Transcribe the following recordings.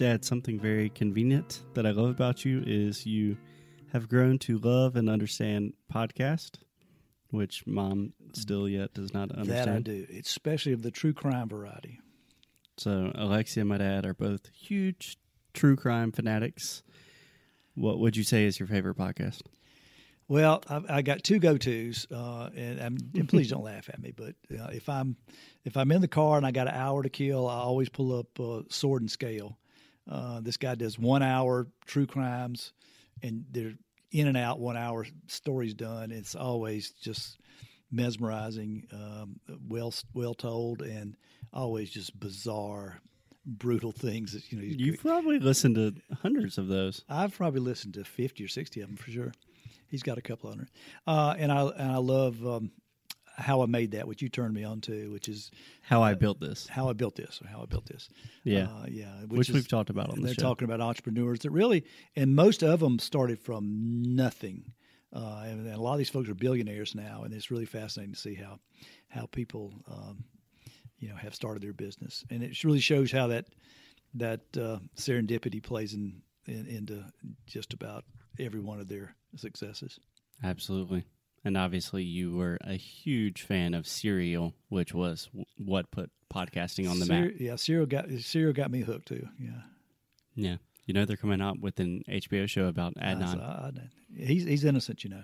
Dad, something very convenient that I love about you is you have grown to love and understand podcast, which Mom still yet does not understand. That I do, especially of the true crime variety. So Alexia and my dad are both huge true crime fanatics. What would you say is your favorite podcast? Well, I, I got two go tos, uh, and, and, please don't laugh at me. But uh, if I'm if I'm in the car and I got an hour to kill, I always pull up uh, Sword and Scale. Uh, this guy does one hour true crimes, and they're in and out one hour stories done. It's always just mesmerizing, um, well well told, and always just bizarre brutal things that you know. You've probably listened to hundreds of those. I've probably listened to fifty or sixty of them for sure. He's got a couple hundred, uh, and I and I love um, how I made that, which you turned me on to, which is how I built this. How I built this, or how I built this. Yeah, uh, yeah. Which, which is, we've talked about on the They're show. talking about entrepreneurs that really, and most of them started from nothing. Uh, and, and, a lot of these folks are billionaires now, and it's really fascinating to see how how people, um, you know, have started their business, and it really shows how that that uh, serendipity plays in, in into just about every one of their successes. Absolutely. And obviously, you were a huge fan of Serial, which was w- what put podcasting on the Ser- map. Yeah, Serial got Serial got me hooked too. Yeah. Yeah. You know they're coming out with an HBO show about Adnan. I, he's he's innocent, you know.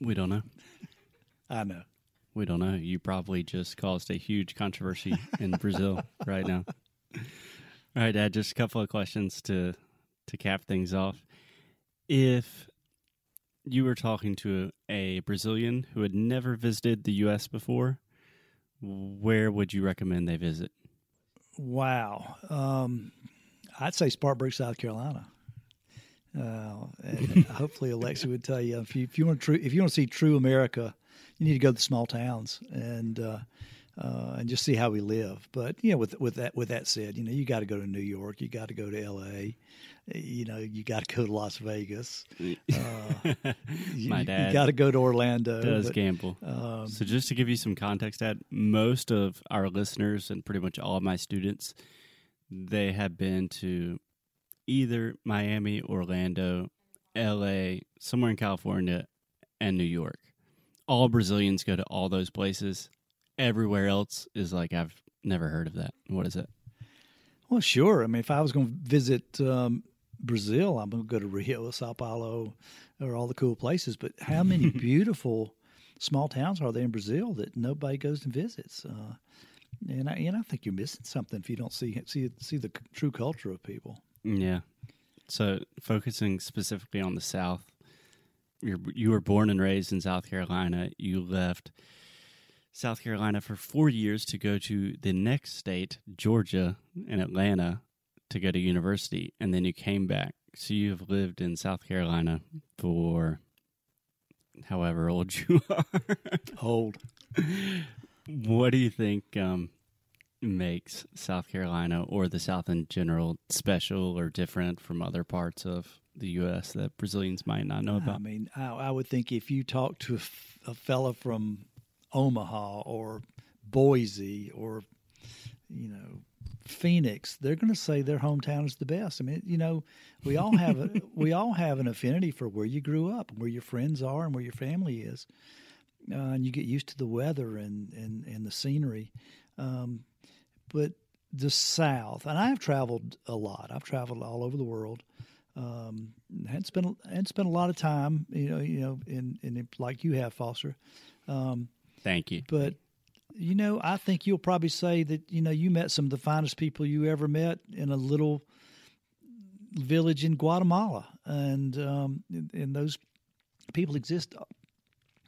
We don't know. I know. We don't know. You probably just caused a huge controversy in Brazil right now. All right, Dad. Just a couple of questions to to cap things off. If you were talking to a Brazilian who had never visited the U.S. before, where would you recommend they visit? Wow. Um, I'd say Spartanburg, South Carolina. Uh, hopefully, Alexia would tell you if you if you want to if you want to see true America, you need to go to the small towns and uh, uh, and just see how we live. But you know, with with that with that said, you know, you got to go to New York, you got to go to L.A., you know, you got to go to Las Vegas. Uh, My you, dad you got to go to Orlando. Does but, gamble. Um, so just to give you some context, Dad, most of our listeners and pretty much all of my students, they have been to either Miami, Orlando, L.A., somewhere in California, and New York. All Brazilians go to all those places. Everywhere else is like I've never heard of that. What is it? Well, sure. I mean, if I was going to visit um, Brazil, I'm going to go to Rio, Sao Paulo, or all the cool places. But how many beautiful small towns are there in Brazil that nobody goes and visits? Uh, and I, and I think you're missing something if you don't see see see the true culture of people. Yeah. So focusing specifically on the South, you you were born and raised in South Carolina. You left South Carolina for four years to go to the next state, Georgia, in Atlanta, to go to university, and then you came back. So you've lived in South Carolina for however old you are. old. What do you think um, makes South Carolina or the South in general special or different from other parts of the U.S. that Brazilians might not know about? I mean, I, I would think if you talk to a, f- a fella from Omaha or Boise or you know Phoenix, they're going to say their hometown is the best. I mean, you know, we all have a, we all have an affinity for where you grew up, where your friends are, and where your family is, uh, and you get used to the weather and and, and the scenery. Um, but the South, and I've traveled a lot. I've traveled all over the world. Um, hadn't spent hadn't spent a lot of time, you know, you know, in in like you have, Foster. Um, Thank you. But you know, I think you'll probably say that you know you met some of the finest people you ever met in a little village in Guatemala, and um, and those people exist,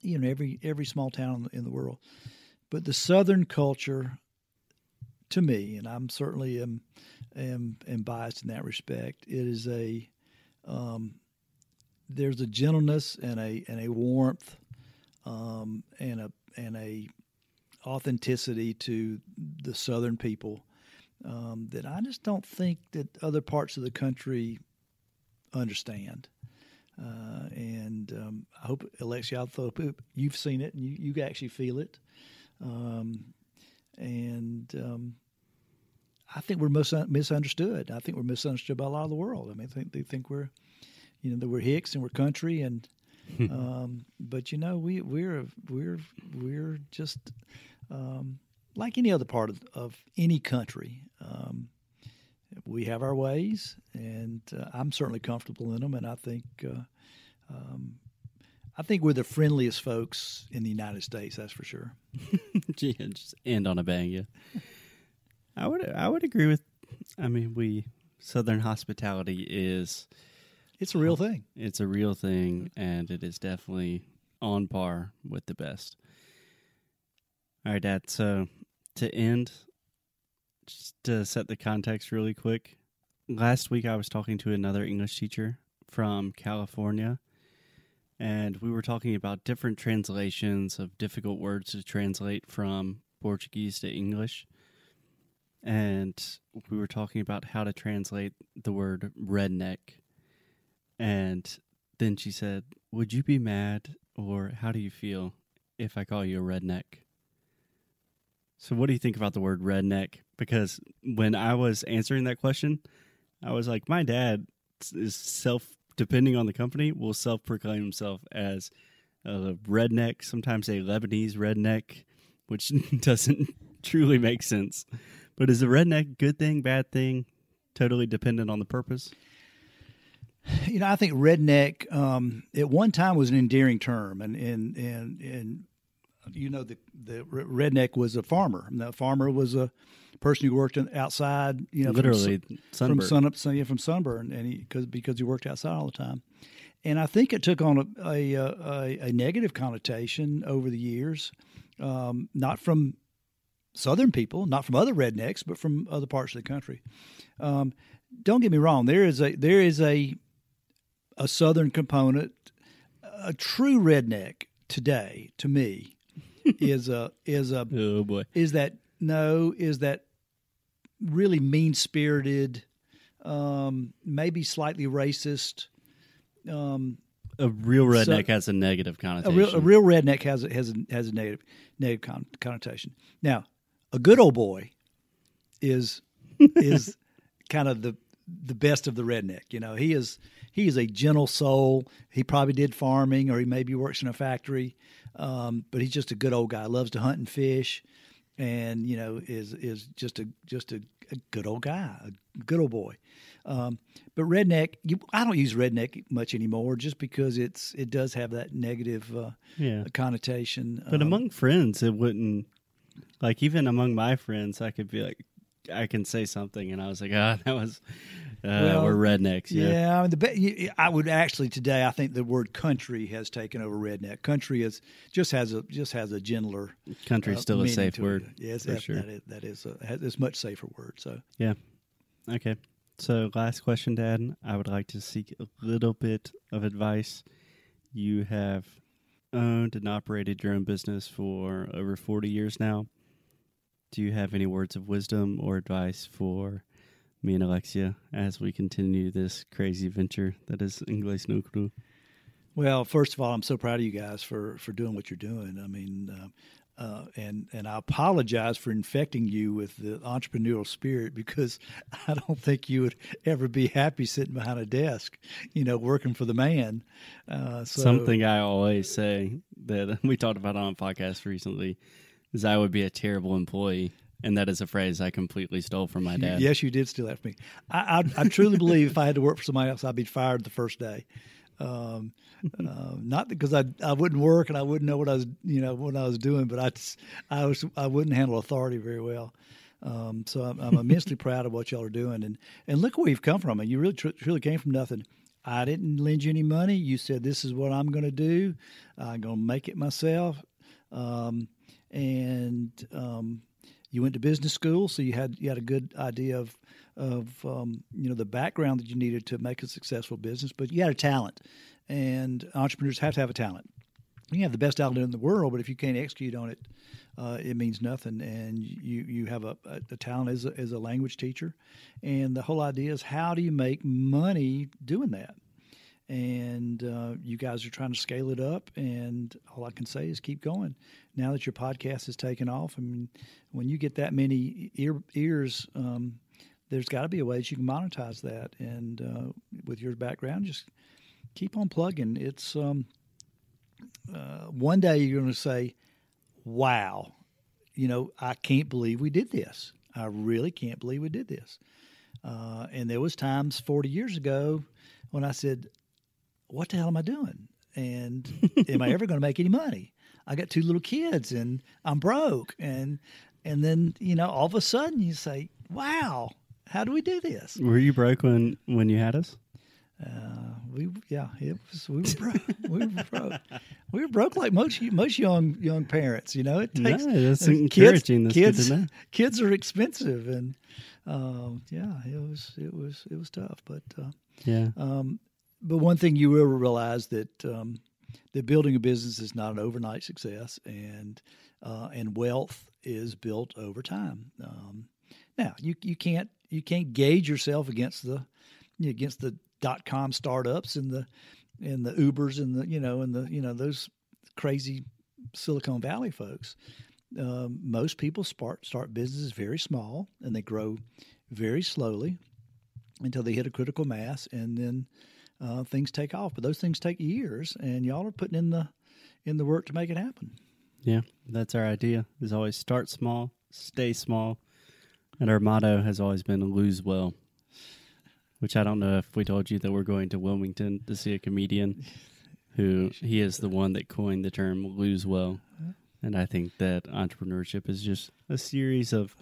you know, every every small town in the world. But the Southern culture, to me, and I'm certainly am am, am biased in that respect. It is a um, there's a gentleness and a and a warmth um, and a and a authenticity to the Southern people um, that I just don't think that other parts of the country understand. Uh, and um, I hope, Alexia, I hope you've seen it and you, you actually feel it. Um, and um, I think we're mis- misunderstood. I think we're misunderstood by a lot of the world. I mean, I think they think we're, you know, that we're Hicks and we're country, and um, but you know, we we're we're we're just um, like any other part of, of any country. Um, we have our ways, and uh, I'm certainly comfortable in them. And I think, uh, um, I think we're the friendliest folks in the United States. That's for sure. yeah, just end on a bang. Yeah, I would I would agree with. I mean, we Southern hospitality is It's a real thing. it's a real thing, and it is definitely on par with the best. All right, Dad. So to end, just to set the context really quick, last week I was talking to another English teacher from California, and we were talking about different translations of difficult words to translate from Portuguese to English. And we were talking about how to translate the word redneck. And then she said, Would you be mad or how do you feel if I call you a redneck? So, what do you think about the word redneck? Because when I was answering that question, I was like, my dad is self, depending on the company, will self proclaim himself as a redneck, sometimes a Lebanese redneck, which doesn't truly make sense. But is a redneck good thing, bad thing, totally dependent on the purpose? You know, I think redneck um, at one time was an endearing term, and and and and you know the the redneck was a farmer. And the farmer was a person who worked in, outside. You know, literally from, sunburn. from sun up, sun, yeah, from sunburn, and he because because he worked outside all the time. And I think it took on a a, a, a negative connotation over the years, um, not from Southern people, not from other rednecks, but from other parts of the country. Um, don't get me wrong. There is a there is a a Southern component. A true redneck today, to me, is a is a oh boy, is that no is that really mean spirited, um, maybe slightly racist. Um, a real redneck So- has a negative a connotation. real a real redneck has a, has a, has a negative negative con- connotation. Now, a good old boy is is kind of the the best of the redneck. You know, he is he is a gentle soul. He probably did farming, or he maybe works in a factory, um, but he's just a good old guy. Loves to hunt and fish, and you know is is just a just a, a good old guy, a good old boy. Um, but redneck, you, I don't use redneck much anymore, just because it's it does have that negative uh, yeah. connotation. But Um, among friends, it wouldn't. Like even among my friends, I could be like, I can say something, and I was like, ah, that was, Well, we're rednecks. Yeah. Yeah, I, mean, the, I would actually today. I think the word country has taken over redneck. Country is just has a just has a gentler. country's uh, still a safe to it. word. Yes, for that, sure. that is that is a, has, it's much safer word. So yeah, Okay. So, last question, Dad. I would like to seek a little bit of advice. You have owned and operated your own business for over 40 years now. Do you have any words of wisdom or advice for me and Alexia as we continue this crazy venture that is Inglés no Cru? Well, first of all, I'm so proud of you guys for for doing what you're doing. I mean, uh, uh, and and I apologize for infecting you with the entrepreneurial spirit because I don't think you would ever be happy sitting behind a desk, you know, working for the man. Uh, so, Something I always say that we talked about on a podcast recently is I would be a terrible employee. And that is a phrase I completely stole from my dad. yes, you did steal that from me. I, I, I truly believe if I had to work for somebody else, I'd be fired the first day. Um, uh, not because I I wouldn't work and I wouldn't know what I was you know what I was doing, but I I was I wouldn't handle authority very well. Um, so I'm, I'm immensely proud of what y'all are doing, and and look where you've come from. And you really tr- truly came from nothing. I didn't lend you any money. You said this is what I'm going to do. I'm going to make it myself. Um, and um, you went to business school, so you had you had a good idea of of um, you know the background that you needed to make a successful business, but you had a talent, and entrepreneurs have to have a talent. You have the best talent in the world, but if you can't execute on it, uh, it means nothing. And you you have a, a, a talent as a, as a language teacher, and the whole idea is how do you make money doing that? And uh, you guys are trying to scale it up. And all I can say is keep going. Now that your podcast has taken off, I mean, when you get that many ear, ears, um, there's got to be a way that you can monetize that. And uh, with your background, just keep on plugging. It's um, uh, one day you're going to say, "Wow, you know, I can't believe we did this. I really can't believe we did this." Uh, and there was times 40 years ago when I said, "What the hell am I doing? And am I ever going to make any money? I got two little kids, and I'm broke." And and then you know, all of a sudden, you say, "Wow, how do we do this?" Were you broke when when you had us? Uh, we yeah, it was we were broke. we were broke. We were broke like most most young young parents. You know, it takes no, that's uh, encouraging. That's kids, to know. kids are expensive, and um, yeah, it was it was it was tough. But uh, Yeah, um, but one thing you will realize that um, that building a business is not an overnight success, and uh, and wealth is built over time. Um, now you you can't you can't gauge yourself against the against the dot com startups and the and the Ubers and the you know and the you know those crazy Silicon Valley folks. Um, most people start start businesses very small and they grow very slowly until they hit a critical mass, and then uh, things take off. But those things take years, and y'all are putting in the in the work to make it happen. yeah. That's our idea. Is always start small, stay small, and our motto has always been lose well. Which I don't know if we told you that we're going to Wilmington to see a comedian who he is the one that coined the term lose well. And I think that entrepreneurship is just a series of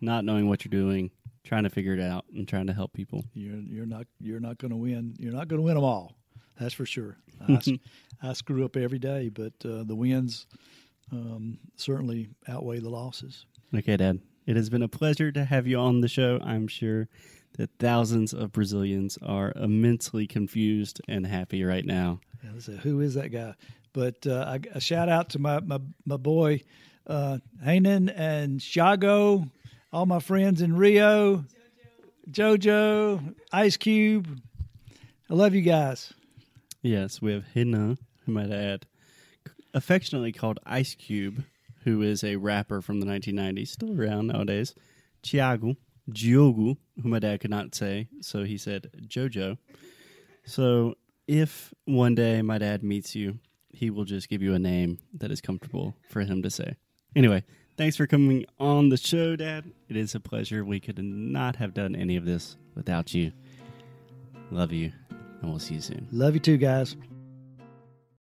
not knowing what you're doing, trying to figure it out, and trying to help people. You're you're not you're not going to win. You're not going to win them all. That's for sure. I screw up every day, but uh, the wins um, certainly outweigh the losses. Okay, Dad. It has been a pleasure to have you on the show. I'm sure that thousands of Brazilians are immensely confused and happy right now. Yeah, say, who is that guy? But uh, I, a shout out to my my, my boy uh, Hanan and Shago, all my friends in Rio, JoJo, Ice Cube. I love you guys. Yes, we have Hina, who might add, affectionately called Ice Cube, who is a rapper from the 1990s, still around nowadays. Thiago, Diogo, who my dad could not say, so he said Jojo. So if one day my dad meets you, he will just give you a name that is comfortable for him to say. Anyway, thanks for coming on the show, Dad. It is a pleasure. We could not have done any of this without you. Love you, and we'll see you soon. Love you too, guys.